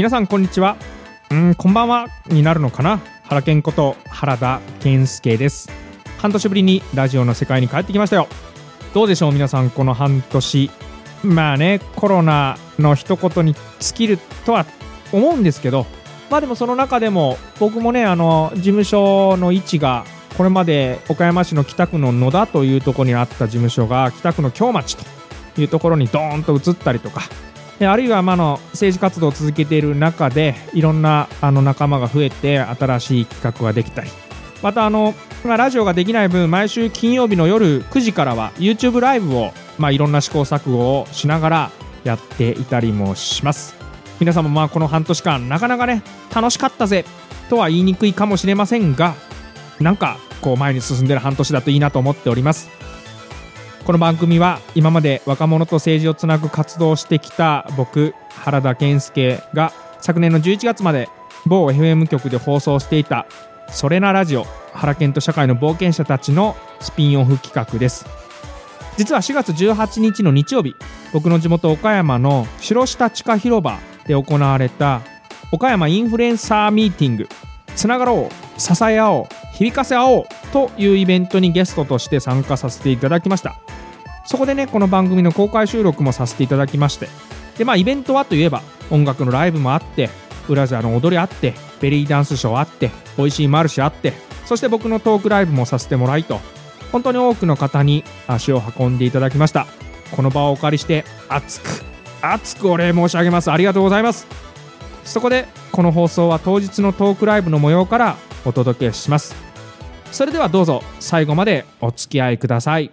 皆さんこんにちは。うんこんばんはになるのかな？原健こと原田健介です。半年ぶりにラジオの世界に帰ってきましたよ。どうでしょう皆さんこの半年。まあねコロナの一言に尽きるとは思うんですけど。まあでもその中でも僕もねあの事務所の位置がこれまで岡山市の北区の野田というところにあった事務所が北区の京町というところにドーンと移ったりとかあるいはまあの政治活動を続けている中でいろんなあの仲間が増えて新しい企画ができたり。またあの、まあ、ラジオができない分毎週金曜日の夜9時からは YouTube ライブを、まあ、いろんな試行錯誤をしながらやっていたりもします。皆さんもまあこの半年間なかなかね楽しかったぜとは言いにくいかもしれませんがなんかこう前に進んでる半年だといいなと思っております。この番組は今まで若者と政治をつなぐ活動をしてきた僕原田健介が昨年の11月まで某 FM 局で放送していた「それなラジオ原健と社会の冒険者たち」のスピンオフ企画です。実は4月18日の日曜日僕の地元岡山の白下地下広場で行われた岡山インフルエンサーミーティング。つながろう支え合おう響かせ合おうというイベントにゲストとして参加させていただきました。そこでねこの番組の公開収録もさせていただきまして。でまあイベントはといえば音楽のライブもあって裏ジャーの踊りあってベリーダンスショーあって美味しいマルシェあってそして僕のトークライブもさせてもらいと本当に多くの方に足を運んでいただきました。この場をお借りして熱く熱くお礼申し上げます。ありがとうございます。そこでこの放送は当日のトークライブの模様からお届けします。それではどうぞ最後までお付き合いください。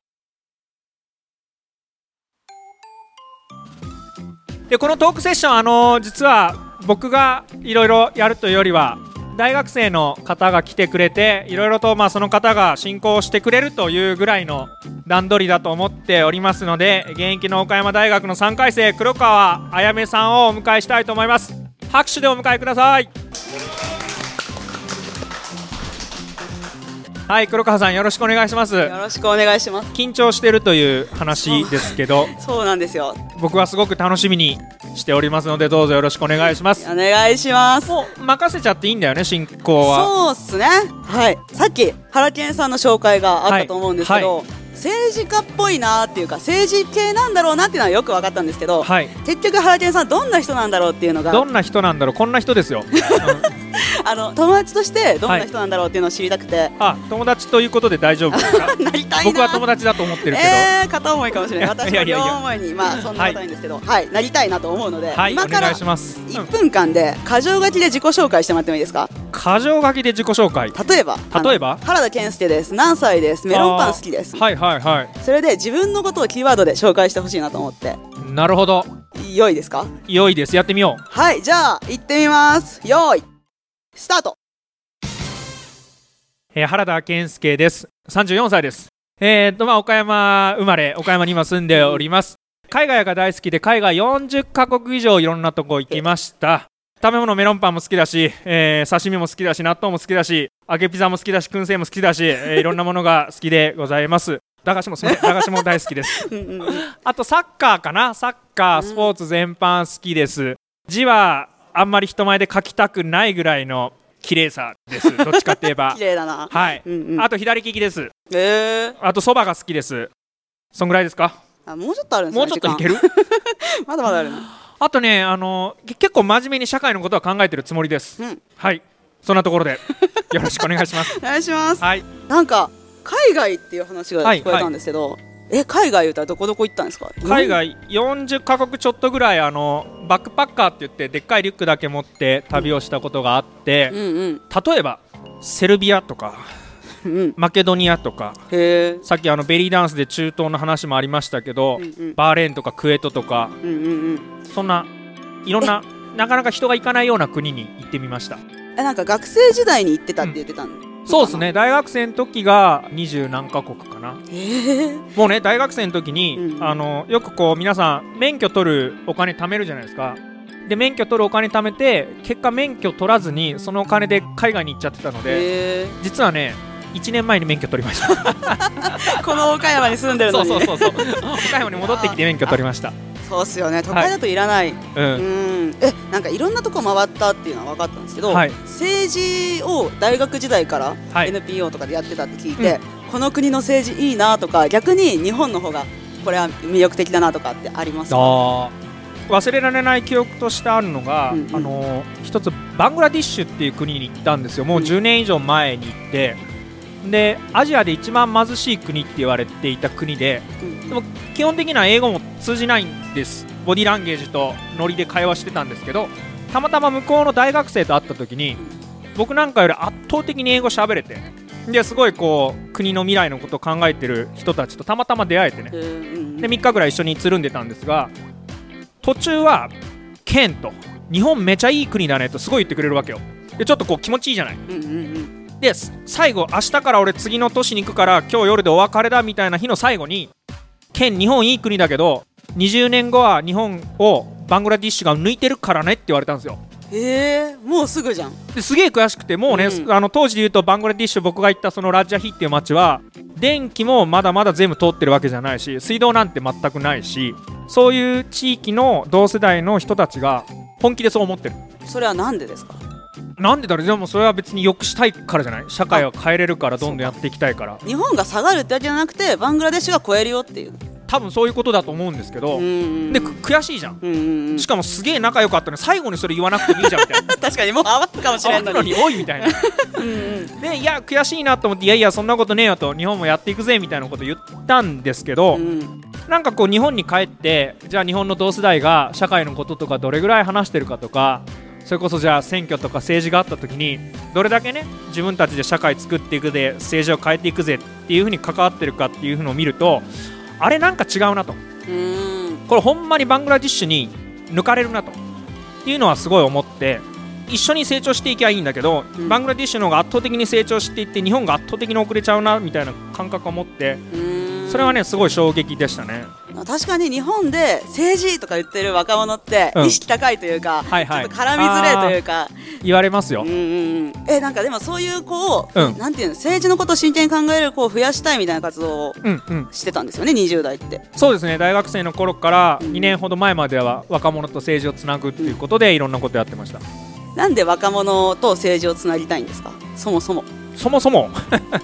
でこのトークセッションあの実は僕がいろいろやるというよりは大学生の方が来てくれていろいろとまあその方が進行してくれるというぐらいの段取りだと思っておりますので現役の岡山大学の3回生黒川あやめさんをお迎えしたいと思います。拍手でお迎えください。はい黒川さんよろしくお願いします。よろしくお願いします。緊張してるという話ですけど。そうなんですよ。僕はすごく楽しみにしておりますのでどうぞよろしくお願いします。お願いします。もう任せちゃっていいんだよね進行は。そうっすね。はい。さっき原健さんの紹介があったと思うんですけど、はい。政治家っぽいなっていうか政治系なんだろうなっていうのはよく分かったんですけど、はい。結局原健さんどんな人なんだろうっていうのが。どんな人なんだろうこんな人ですよ、う んあの友達としてどんな人なんだろうっていうのを知りたくて、あ友達ということで大丈夫ですか？なりたいな。僕は友達だと思ってるけど、えー、片思いかもしれない。私は両思いにまあそんなことないんですけど、はい、なりたいなと思うので、はいお今から願いします、うん1分間で箇条書きで自己紹介してもらってもいいですか？箇条書きで自己紹介。例えば例えば？原田健介です。何歳です？メロンパン好きです。はいはいはい。それで自分のことをキーワードで紹介してほしいなと思って。なるほど。良いですか？良いです。やってみよう。はい。じゃあ行ってみます。よーいスタート。えー原田健介です。34歳です。えー、とまあ岡山生まれ岡山に今住んでおります。海外が大好きで海外40カ国以上いろんなとこ行きました。食べ物メロンパンも好きだし、えー刺身も好きだし納豆も好きだし揚げピザも好きだし燻製も好きだし、えーいろんなものが好きでございます。駄菓子もすみません。駄菓子も大好きです。あとサッカーかな。サッカースポーツ全般好きです。字はあんまり人前で書きたくないぐらいの綺麗さです。どっちかって言えば。綺麗だな。はい、うんうん。あと左利きです。えー、あとそばが好きです。そんぐらいですか？あもうちょっとあるんですねもうちょっといける？まだまだあるなあとねあのけ結構真面目に社会のことは考えてるつもりです、うん。はい。そんなところで。よろしくお願いします。お願いします。はい。なんか海外っていう話が聞こえたんですけど、え海外言うたらどこどこ行ったんですか？海外40カ国ちょっとぐらいあのバックパッカーって言ってでっかいリュックだけ持って旅をしたことがあって、うんうん。例えばセルビアとかうんマケドニアとかさっきあのベリーダンスで中東の話もありましたけど、うんうん。バーレーンとかクウェートとかうんうんうん。そんないろんななかなか人が行かないような国に行ってみました。えなんか学生時代に行ってたって言ってたんそうですね。大学生の時が二十何カ国かな。へえもうね大学生の時に、うん。あのよくこう皆さん免許取るお金貯めるじゃないですか。で免許取るお金貯めて結果免許取らずにそのお金で海外に行っちゃってたのでへえ実はね1年前に免許取りました。この岡山に住んでるのに。そうそうそうそう。岡山に戻ってきて免許取りましたそうっすよね。都会だといらない、はい、うん、うん。えなんかいろんなとこ回ったっていうのは分かったんですけど、はい、政治を大学時代から NPO とかでやってたって聞いて、はいうん、この国の政治いいなとか逆に日本の方がこれは魅力的だなとかってありますか？忘れられない記憶としてあるのが、うんうん、あの一つバングラディッシュっていう国に行ったんですよ。もう10年以上前に行って、でアジアで一番貧しい国って言われていた国ででも基本的には英語も通じないんです。ボディランゲージとノリで会話してたんですけどたまたま向こうの大学生と会った時に僕なんかより圧倒的に英語喋れてですごいこう国の未来のことを考えてる人たちとたまたま出会えてね。で3日ぐらい一緒につるんでたんですが途中はケンと日本めちゃいい国だねとすごい言ってくれるわけよ。でちょっとこう気持ちいいじゃない、うんうんうんで最後明日から俺次の都市に行くから今日夜でお別れだみたいな日の最後に県日本いい国だけど20年後は日本をバングラディッシュが抜いてるからねって言われたんですよ。へえもうすぐじゃん。ですげえ悔しくてもうね、うん、あの当時で言うとバングラディッシュ僕が行ったそのラッジャヒっていう街は電気もまだまだ全部通ってるわけじゃないし水道なんて全くないしそういう地域の同世代の人たちが本気でそう思ってる。それは何でですか？なんでだろう？でもそれは別に良くしたいからじゃない？社会を変えれるからどんどんやっていきたいから。日本が下がるってわけじゃなくてバングラデシュが超えるよっていう。多分そういうことだと思うんですけど、で悔しいじゃん,、しかもすげえ仲良かったのに最後にそれ言わなくていいじゃんみたいな。確かにもう余ったかもしれないのにおいみたいな。でいや悔しいなと思っていやいやそんなことねえよと日本もやっていくぜみたいなこと言ったんですけど、うん、なんかこう日本に帰ってじゃあ日本の同世代が社会のこととかどれぐらい話してるかとかそれこそじゃあ選挙とか政治があった時にどれだけね自分たちで社会作っていくで政治を変えていくぜっていうふうに関わってるかっていうのを見るとあれなんか違うなと。これほんまにバングラディッシュに抜かれるなと。っていうのはすごい思って一緒に成長していきゃいいんだけど、うん、バングラディッシュの方が圧倒的に成長していって日本が圧倒的に遅れちゃうなみたいな感覚を持ってそれはねすごい衝撃でしたね確かに日本で政治とか言ってる若者って意識高いというか、うんはいはい、ちょっと絡みづらいというか。言われますよ、うんうんうん、えなんかでもそういう子を、うん、なんていうの政治のことを真剣に考える子を増やしたいみたいな活動をしてたんですよね、うんうん、20代って。そうですね。大学生の頃から2年ほど前までは若者と政治をつなぐっていうことでいろんなことやってました、なんで若者と政治をつなぎたいんですか？そもそもそもそも。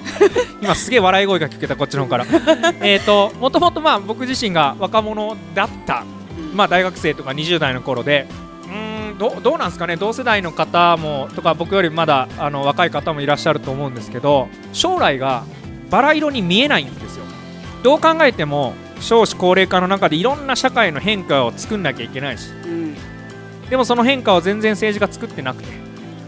今すげえ笑い声が聞けたこっちの方から。えっともともとまあ僕自身が若者だった、まあ、大学生とか20代の頃でうんどどうなんですかね同世代の方もとか僕よりまだあの若い方もいらっしゃると思うんですけど将来がバラ色に見えないんですよ。どう考えても少子高齢化の中でいろんな社会の変化を作んなきゃいけないし、うん、でもその変化を全然政治が作ってなくて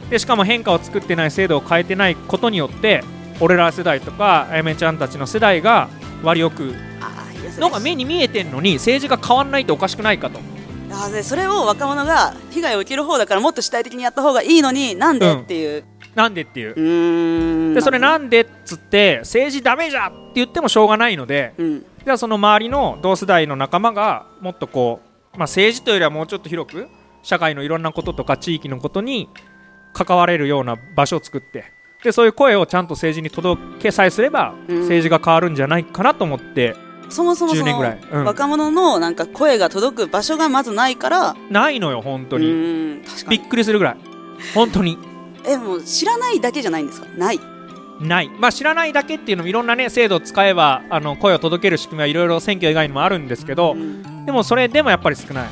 でしかも変化を作ってない制度を変えてないことによって俺ら世代とかあやめちゃんたちの世代が割よくのが目に見えてるのに政治が変わらないとおかしくないかと。それを若者が被害を受ける方だからもっと主体的にやった方がいいのになんで、っていう。なんでっていう。でそれなんでっつって政治ダメじゃって言ってもしょうがないので、うん、じゃあその周りの同世代の仲間がもっとこう、まあ、政治というよりはもうちょっと広く社会のいろんなこととか地域のことに関われるような場所を作ってでそういう声をちゃんと政治に届けさえすれば、政治が変わるんじゃないかなと思ってそもそもその、うん、若者のなんか声が届く場所がまずないから。ないのよ本当に。びっくりするぐらい。本当に。えもう知らないだけじゃないんですか？ない。ない。まあ知らないだけっていうのもいろんなね制度を使えばあの声を届ける仕組みはいろいろ選挙以外にもあるんですけどでもそれでもやっぱり少ない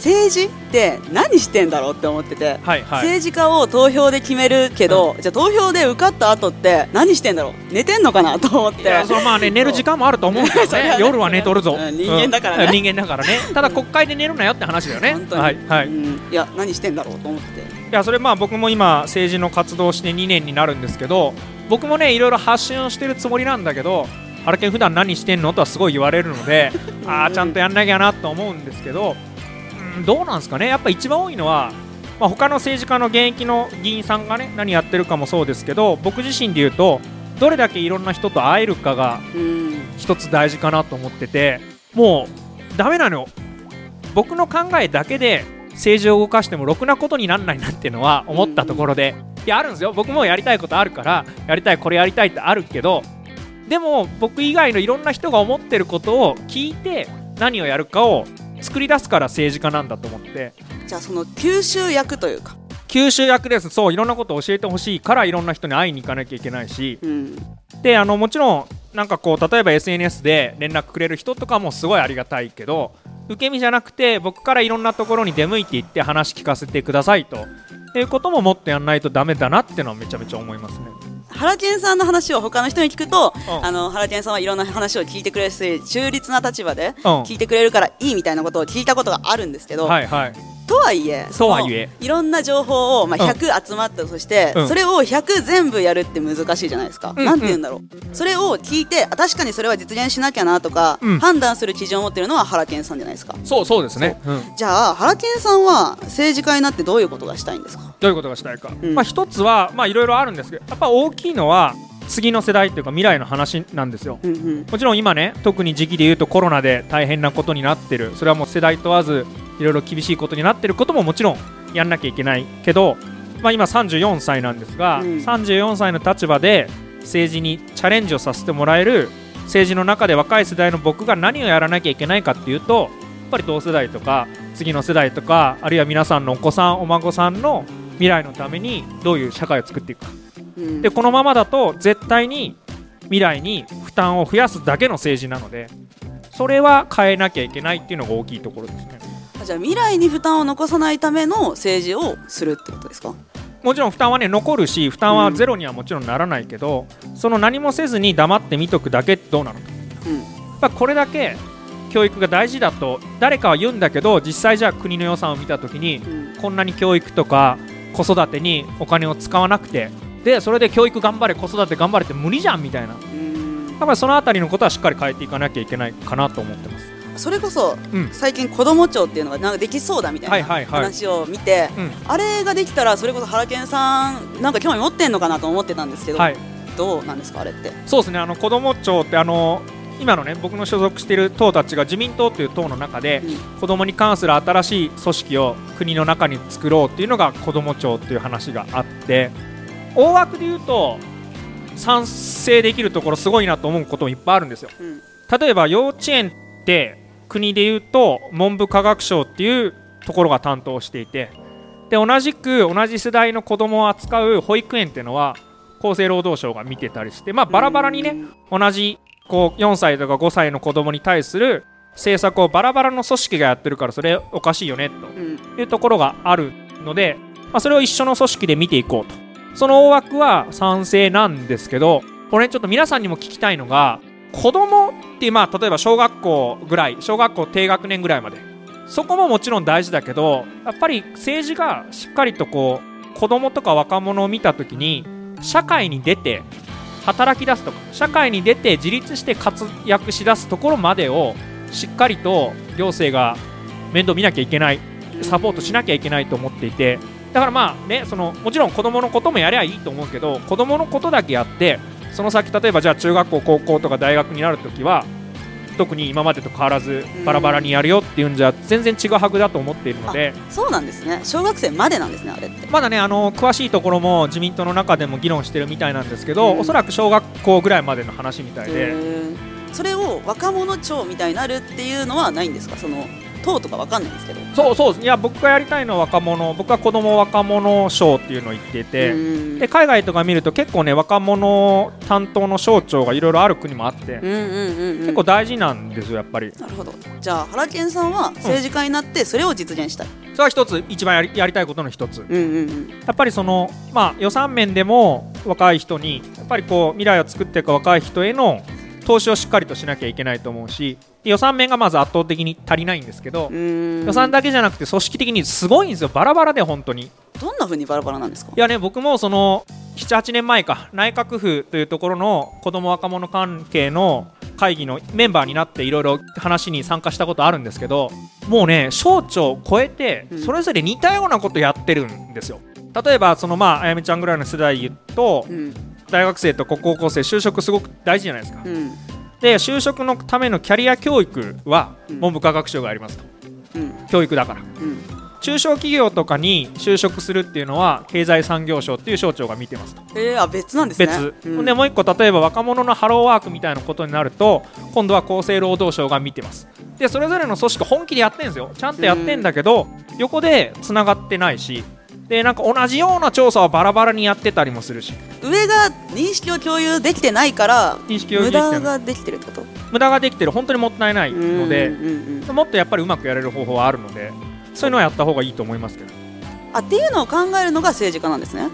政治って何してんだろうって思ってて、はいはい、政治家を投票で決めるけど、うん、じゃあ投票で受かった後って何してんだろう。寝てんのかなと思って。そのまあね 寝る時間もあると思うんですよ ね。夜は寝とるぞ、うん、人間だからね、うん、人間だからね。ただ国会で寝るなよって話だよね。はいはい、いや何してんだろうと思っていやそれまあ僕も今政治の活動して2年になるんですけど僕もねいろいろ発信をしてるつもりなんだけどハラケン普段何してんの？とはすごい言われるので ああちゃんとやんなきゃなと思うんですけどどうなんですかね、やっぱ一番多いのは、まあ、他の政治家の現役の議員さんがね何やってるかもそうですけど僕自身で言うとどれだけいろんな人と会えるかが一つ大事かなと思っててもうだめなのよ。僕の考えだけで政治を動かしてもろくなことにならないなっていうのは思ったところでいやあるんですよ。僕もやりたいことあるからやりたいこれやりたいってあるけどでも僕以外のいろんな人が思ってることを聞いて何をやるかを作り出すから政治家なんだと思って。じゃあその吸収役というか。吸収役です。そういろんなことを教えてほしいからいろんな人に会いに行かなきゃいけないし、うん、であのもちろんなんかこう例えば SNS で連絡くれる人とかもすごいありがたいけど受け身じゃなくて僕からいろんなところに出向いていって話聞かせてくださいと。いうことももっとやらないとダメだなってのはめちゃめちゃ思いますね。原健さんの話を他の人に聞くと、うん、あの原健さんはいろんな話を聞いてくれるし中立な立場で聞いてくれるからいいみたいなことを聞いたことがあるんですけど、はいはい、とはいえとはいえ。いろんな情報を、まあ、100集まったとして、うん、それを100全部やるって難しいじゃないですか、うん、なんて言うんだろう。それを聞いて確かにそれは実現しなきゃなとか、うん、判断する基準を持ってるのは原健さんじゃないですか。そうそうですね、じゃあ原健さんは政治家になってどういうことがしたいんですか？どういうことがしたいか、まあ、一つはまあいろいろあるんですけどやっぱ大きいのは次の世代というか未来の話なんですよ、うんうん、もちろん今ね特に時期で言うとコロナで大変なことになってる。それはもう世代問わずいろいろ厳しいことになってることももちろんやんなきゃいけないけど、まあ、今34歳なんですが、うん、34歳の立場で政治にチャレンジをさせてもらえる政治の中で若い世代の僕が何をやらなきゃいけないかっていうとやっぱり同世代とか次の世代とかあるいは皆さんのお子さんお孫さんの未来のためにどういう社会を作っていくか。でこのままだと絶対に未来に負担を増やすだけの政治なのでそれは変えなきゃいけないっていうのが大きいところですねじゃあ未来に負担を残さないための政治をするってことですか？もちろん負担はね残るし負担はゼロにはもちろんならないけど、うん、その何もせずに黙って見とくだけどうなのと、うん、やっぱこれだけ教育が大事だと誰かは言うんだけど実際じゃあ国の予算を見た時に、うん、こんなに教育とか子育てにお金を使わなくてでそれで教育頑張れ子育て頑張れって無理じゃんみたいな。だからその辺りのことはしっかり変えていかなきゃいけないかなと思ってそれこそ、うん、最近子ども庁っていうのがなんかできそうだみたいな話を見て、あれができたらそれこそ原健さんなんか興味持ってんのかなと思ってたんですけど、はい、どうなんですかあれって？そうですね。あの子ども庁ってあの今のね僕の所属している党たちが自民党という党の中で、うん、子どもに関する新しい組織を国の中に作ろうっていうのが子ども庁っていう話があって大枠で言うと賛成できるところすごいなと思うこともいっぱいあるんですよ、うん、例えば幼稚園って国で言うと文部科学省っていうところが担当していてで同じく同じ世代の子どもを扱う保育園っていうのは厚生労働省が見てたりして、まあ、バラバラにね同じこう4歳とか5歳の子どもに対する政策をバラバラの組織がやってるからそれおかしいよねというところがあるので、まあ、それを一緒の組織で見ていこうと。その大枠は賛成なんですけど、これちょっと皆さんにも聞きたいのが、子供ってまあ例えば小学校ぐらい、小学校低学年ぐらいまで、そこももちろん大事だけど、やっぱり政治がしっかりとこう、子供とか若者を見た時に、社会に出て働き出すとか、社会に出て自立して活躍しだすところまでをしっかりと行政が面倒見なきゃいけない、サポートしなきゃいけないと思っていて、だからまあねそのもちろん子供のこともやりゃいいと思うけど子供のことだけやってその先例えばじゃあ中学校高校とか大学になるときは特に今までと変わらずバラバラにやるよっていうんじゃ全然ちぐはぐだと思っているのでそうなんですね。小学生までなんですねあれって。まだねあの詳しいところも自民党の中でも議論してるみたいなんですけど、おそらく小学校ぐらいまでの話みたいで。それを若者庁みたいになるっていうのはないんですか？その党とかわかんないんですけど。そうそういや僕がやりたいのは若者。僕は子ども若者賞っていうのを言っていてで海外とか見ると結構ね若者担当の省庁がいろいろある国もあって、結構大事なんですよやっぱり。なるほど。じゃあ原健さんは政治家になってそれを実現したい、うん、それは一つ一番やりやりたいことの一つ、うんうんうん、やっぱりそのまあ予算面でも若い人にやっぱりこう未来を作っていく若い人への投資をしっかりとしなきゃいけないと思うし予算面がまず圧倒的に足りないんですけど予算だけじゃなくて組織的にすごいんですよ。バラバラで本当に。どんなふうにバラバラなんですか？いやね僕もその78年前か内閣府というところの子ども若者関係の会議のメンバーになっていろいろ話に参加したことあるんですけどもうね省庁を超えてそれぞれ似たようなことやってるんですよ。例えばそのまああやめちゃんぐらいの世代言うと、うん、大学生と高校生就職すごく大事じゃないですか、うん、で就職のためのキャリア教育は文部科学省がありますと、うん、教育だから、中小企業とかに就職するっていうのは経済産業省っていう省庁が見てますと。えー、あ別なんですね。別、うん、でもう一個例えば若者のハローワークみたいなことになると今度は厚生労働省が見てます。でそれぞれの組織本気でやってるんですよ。ちゃんとやってんだけど、横でつながってないしでなんか同じような調査はバラバラにやってたりもするし。上が認識を共有できてないから認識を無駄ができてるってこと？無駄ができてる。本当にもったいないので、もっとやっぱりうまくやれる方法はあるのでそういうのはやった方がいいと思いますけど。あっていうのを考えるのが政治家なんですね。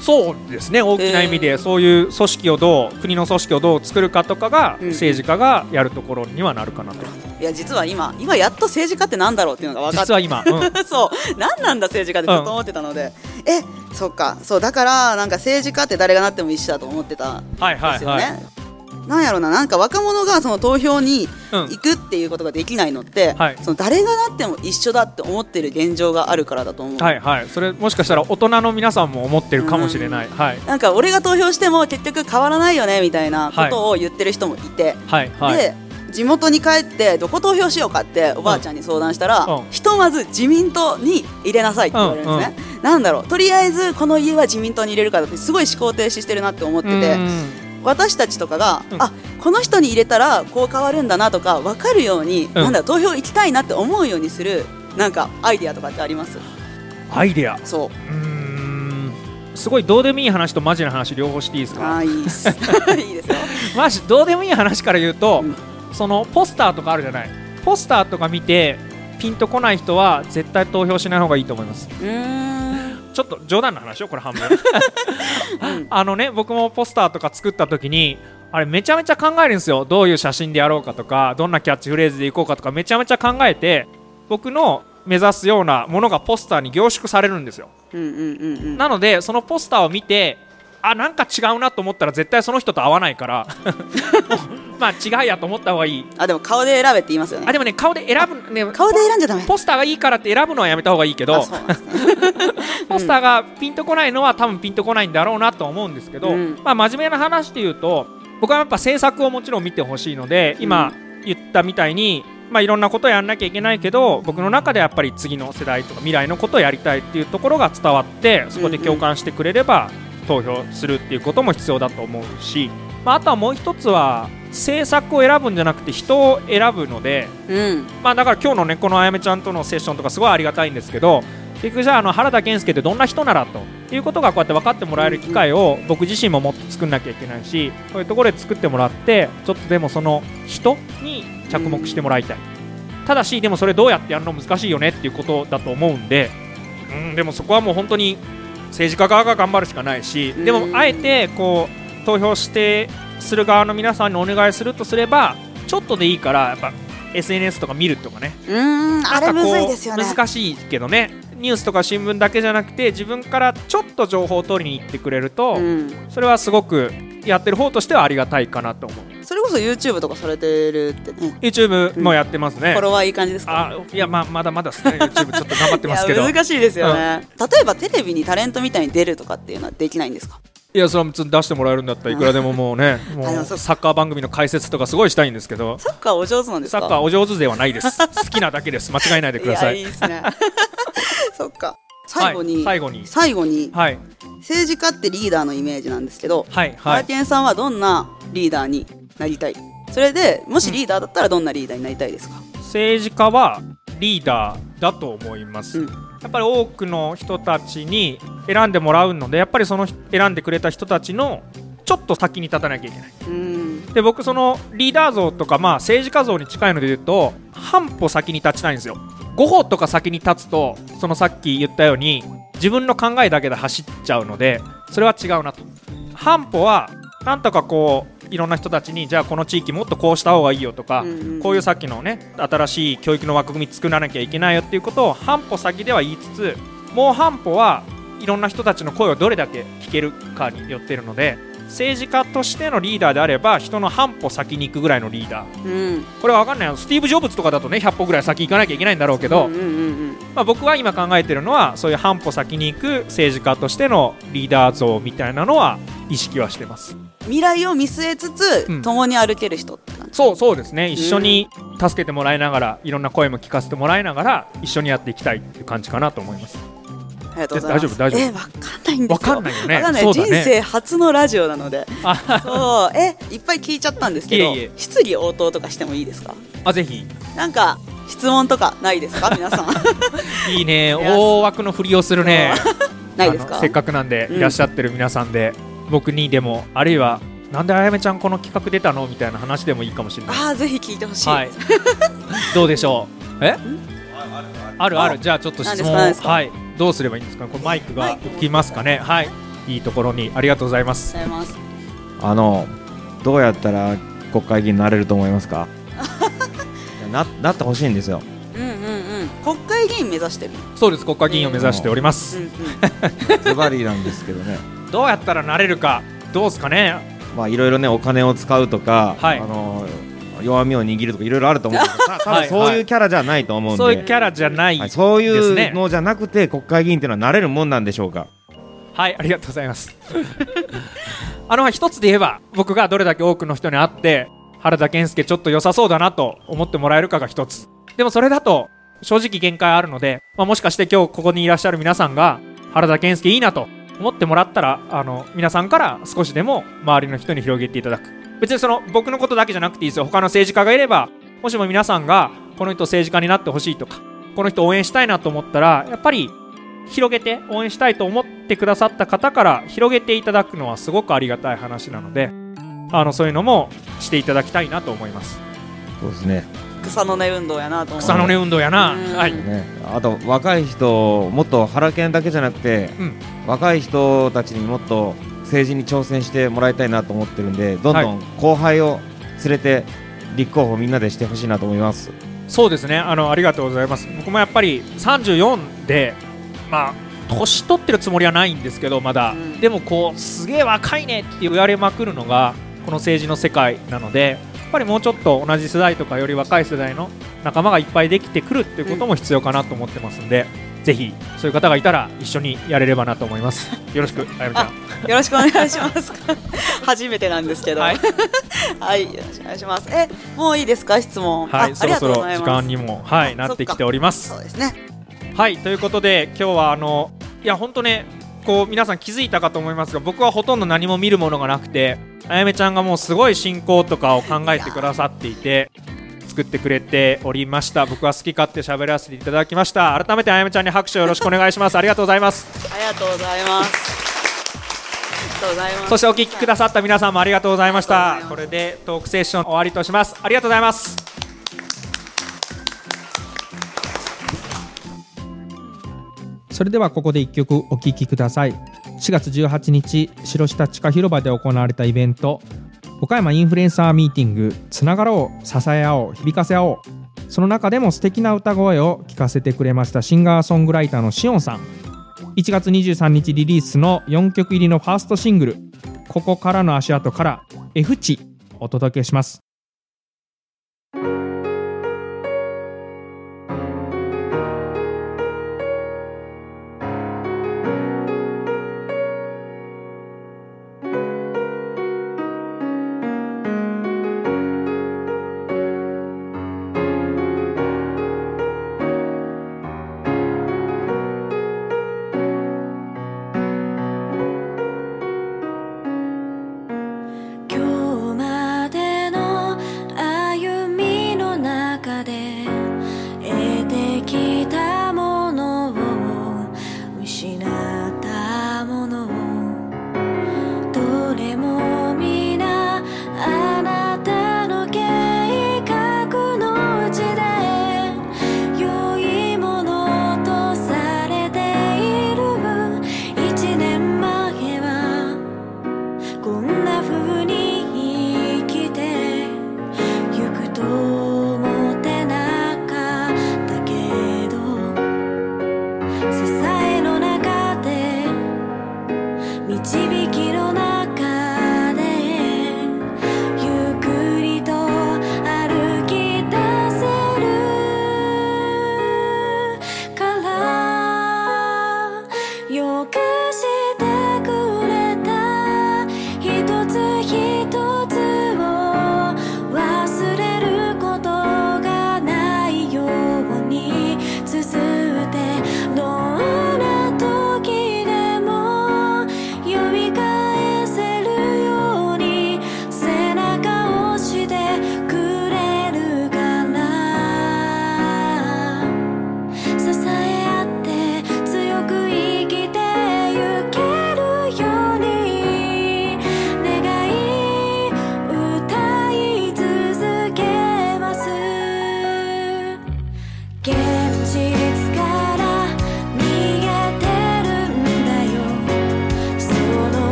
そうですね。大きな意味で、そういう組織をどう国の組織をどう作るかとかが、政治家がやるところにはなるかなと。いや実は今今やっと政治家ってなんだろうっていうのが分かって実は今、うん、そう。何なんだ政治家ってずっと思ってたので、うん、えそっか。そうだからなんか政治家って誰がなっても一緒だと思ってたんですよね。はい。はいはいなんやろな。なんか若者がその投票に行くっていうことができないのって、うんはい、その誰がなっても一緒だって思ってる現状があるからだと思う。はいはい。それもしかしたら大人の皆さんも思ってるかもしれない、うん、はい、なんか俺が投票しても結局変わらないよねみたいなことを言ってる人もいて、はい。はい、で地元に帰ってどこ投票しようかっておばあちゃんに相談したら、うん、ひとまず自民党に入れなさいって言われるんですね、うんうん、なんだろう。とりあえずこの家は自民党に入れるからってすごい思考停止してるなって思ってて、私たちとかが、うん、あこの人に入れたらこう変わるんだなとか分かるように、うん、なんだ投票行きたいなって思うようにするなんかアイディアとかってあります？アイデア？そう。うん。すごいどうでもいい話とマジな話両方していいですか？あいいです。いいですよ。マジどうでもいい話から言うと、うん、そのポスターとかあるじゃない。ポスターとか見てピンとこない人は絶対投票しない方がいいと思います。うん。ちょっと冗談の話よこれ半分、うん、あのね僕もポスターとか作った時にあれめちゃめちゃ考えるんですよ。どういう写真でやろうかとかどんなキャッチフレーズでいこうかとかめちゃめちゃ考えて僕の目指すようなものがポスターに凝縮されるんですよ、なのでそのポスターを見てあなんか違うなと思ったら絶対その人と会わないから。まあ違いやと思った方がいい。あでも顔で選べって言いますよね。あでもね顔で選ぶ、ね、顔で選んじゃダメ。ポスターがいいからって選ぶのはやめた方がいいけど、ね、ポスターがピンとこないのは多分ピンとこないんだろうなと思うんですけど、うん、まあ真面目な話で言うと僕はやっぱ制作をもちろん見てほしいので今言ったみたいに、まあ、いろんなことをやらなきゃいけないけど僕の中でやっぱり次の世代とか未来のことをやりたいっていうところが伝わってそこで共感してくれれば投票するっていうことも必要だと思うし、まあ、あとはもう一つは政策を選ぶんじゃなくて人を選ぶので、うん、まあ、だから今日のねこのあやめちゃんとのセッションとかすごいありがたいんですけど結局じゃああの原田健介ってどんな人ならということがこうやって分かってもらえる機会を僕自身ももっと作んなきゃいけないしこういうところで作ってもらってちょっとでもその人に着目してもらいたい、ただしでもそれどうやってやるの難しいよねっていうことだと思うんで、うん、でもそこはもう本当に政治家側が頑張るしかないしでもあえてこう投票してする側の皆さんにお願いするとすればちょっとでいいからやっぱ SNS とか見るとかね。うんあれむずいですよね。難しいけどね。ニュースとか新聞だけじゃなくて自分からちょっと情報を取りに行ってくれると、うん、それはすごくやってる方としてはありがたいかなと思うそ YouTube とかされてるってね。YouTube もやってますね、フォロワーいい感じですか、ね、あいやまあまだまだですね。YouTube ちょっと頑張ってますけど。難しいですよね、うん、例えばテレビにタレントみたいに出るとかっていうのはできないんですか？いやそれは出してもらえるんだったらいくらでももうね もうサッカー番組の解説とかすごいしたいんですけど。サッカーお上手なんですか？サッカーお上手ではないです。好きなだけです。間違えないでください。いいですね。そっか。最後に、はい、最後に。最後に、はい、政治家ってリーダーのイメージなんですけど、はいはい、ケンさんはどんなリーダーになりたい。それでもしリーダーだったらどんなリーダーになりたいですか、うん、政治家はリーダーだと思います、うん、やっぱり多くの人たちに選んでもらうのでやっぱりその選んでくれた人たちのちょっと先に立たなきゃいけない、うん、で僕そのリーダー像とかまあ政治家像に近いので言うと半歩先に立ちたいんですよ。5歩とか先に立つとそのさっき言ったように自分の考えだけで走っちゃうのでそれは違うなと。半歩はなんとかこういろんな人たちにじゃあこの地域もっとこうした方がいいよとか、うんうん、こういうさっきのね新しい教育の枠組み作らなきゃいけないよっていうことを半歩先では言いつつもう半歩はいろんな人たちの声をどれだけ聞けるかによってるので政治家としてのリーダーであれば人の半歩先に行くぐらいのリーダー、うん、これは分かんない。スティーブ・ジョブズとかだとね100歩ぐらい先行かなきゃいけないんだろうけど、まあ、僕は今考えてるのはそういう半歩先に行く政治家としてのリーダー像みたいなのは意識はしてます。未来を見据えつつ、うん、共に歩ける人ってそうそうですね。一緒に助けてもらいながらいろんな声も聞かせてもらいながら一緒にやっていきたいっていう感じかなと思います。ありがとうございます。大丈夫大丈夫。えわかんないんですよ。わかんないよね。かんない、ね、人生初のラジオなので。そうえいっぱい聞いちゃったんですけど、いえいえ質疑応答とかしてもいいですか？あぜひ。なんか質問とかないですか？皆さん。いいね大枠のふりをするね。ないですか？せっかくなんでいらっしゃってる皆さんで、うん、僕にでもあるいはなんであやめちゃんこの企画出たの？みたいな話でもいいかもしれない。ああぜひ聞いてほしい。はい、どうでしょう？え？あるあるじゃあちょっと質問はいどうすればいいんですか？このマイクが浮きますかね？はい。いいところに。ありがとうございます。あのどうやったら国会議員になれると思いますか？ななってほしいんですよ。うんうんうん。国会議員目指してる。そうです。国会議員を目指しております。ズバリなんですけどね。どうやったらなれるかどうですかね？まあいろいろねお金を使うとか、はい、あの弱みを握るとかいろいろあると思うんですけど多分そういうキャラじゃないと思うんで、そういうキャラじゃない、はい、そういうのじゃなくて国会議員っていうのはなれるもんなんでしょうか。はいありがとうございます。あの一つで言えば僕がどれだけ多くの人に会って原田健介ちょっと良さそうだなと思ってもらえるかが一つ。でもそれだと正直限界あるので、まあ、もしかして今日ここにいらっしゃる皆さんが原田健介いいなと思ってもらったらあの皆さんから少しでも周りの人に広げていただく別にその僕のことだけじゃなくていいですよ。他の政治家がいればもしも皆さんがこの人政治家になってほしいとかこの人応援したいなと思ったらやっぱり広げて応援したいと思ってくださった方から広げていただくのはすごくありがたい話なのであのそういうのもしていただきたいなと思います。そうですね。草の根運動やなと草の根運動やな、はい、ね、あと若い人もっと原研だけじゃなくて、うん、若い人たちにもっと政治に挑戦してもらいたいなと思ってるんでどんどん後輩を連れて立候補みんなでしてほしいなと思います。そうですね。あのありがとうございます。僕もやっぱり34でまあ年取ってるつもりはないんですけどまだ、うん、でもこうすげえ若いねって言われまくるのがこの政治の世界なのでやっぱりもうちょっと同じ世代とかより若い世代の仲間がいっぱいできてくるっていうことも必要かなと思ってますんで、うん、ぜひそういう方がいたら一緒にやれればなと思います。よろしくあやめちゃん。よろしくお願いします。初めてなんですけど。はい、はい、よろしくお願いします。えもういいですか？質問。はいそろそろ時間にもはいなってきております。そうですね。はいということで今日はあのいや本当ねこう皆さん気づいたかと思いますが僕はほとんど何も見るものがなくてあやめちゃんがもうすごい進行とかを考えてくださっていて作ってくれておりました。僕は好き勝手喋らせていただきました。改めてあやめちゃんに拍手をよろしくお願いします。ありがとうございます。ありがとうございます。そしてお聞きくださった皆さんもありがとうございました。これでトークセッション終わりとします。ありがとうございます。それではここで1曲お聴きください。4月18日白下地下広場で行われたイベント岡山インフルエンサーミーティングつながろう支え合おう響かせ合おう。その中でも素敵な歌声を聞かせてくれましたシンガーソングライターのしおんさん。1月23日リリースの4曲入りのファーストシングル「ここからの足跡」から F 値お届けします。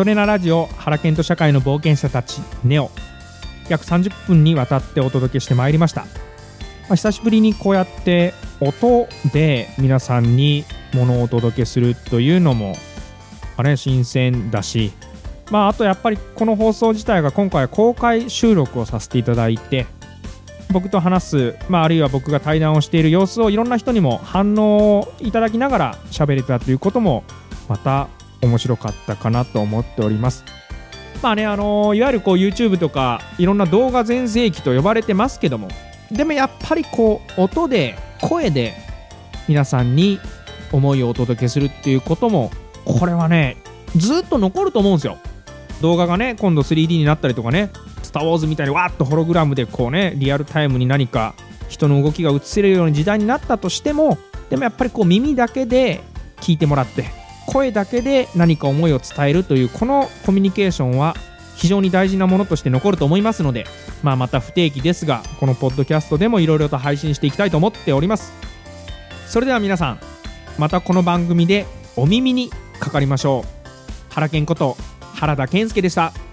それなラジオ原研と社会の冒険者たちネオ。約30分にわたってお届けしてまいりました、まあ、久しぶりにこうやって音で皆さんにものをお届けするというのも、あね、新鮮だし、まあ、あとやっぱりこの放送自体が今回公開収録をさせていただいて僕と話す、まあ、あるいは僕が対談をしている様子をいろんな人にも反応をいただきながら喋れたということもまた面白かったかなと思っております。まあね、あのー、いわゆるこう YouTube とかいろんな動画全盛期と呼ばれてますけどもでもやっぱりこう音で声で皆さんに思いをお届けするっていうこともこれはねずっと残ると思うんですよ動画がね今度 3D になったりとかね「スター・ウォーズ」みたいにわーっとホログラムでこうねリアルタイムに何か人の動きが映せるような時代になったとしてもでもやっぱりこう耳だけで聞いてもらって声だけで何か思いを伝えるというこのコミュニケーションは非常に大事なものとして残ると思いますので、まあ、また不定期ですがこのポッドキャストでもいろいろと配信していきたいと思っております。それでは皆さんまたこの番組でお耳にかかりましょう。原健こと原田健介でした。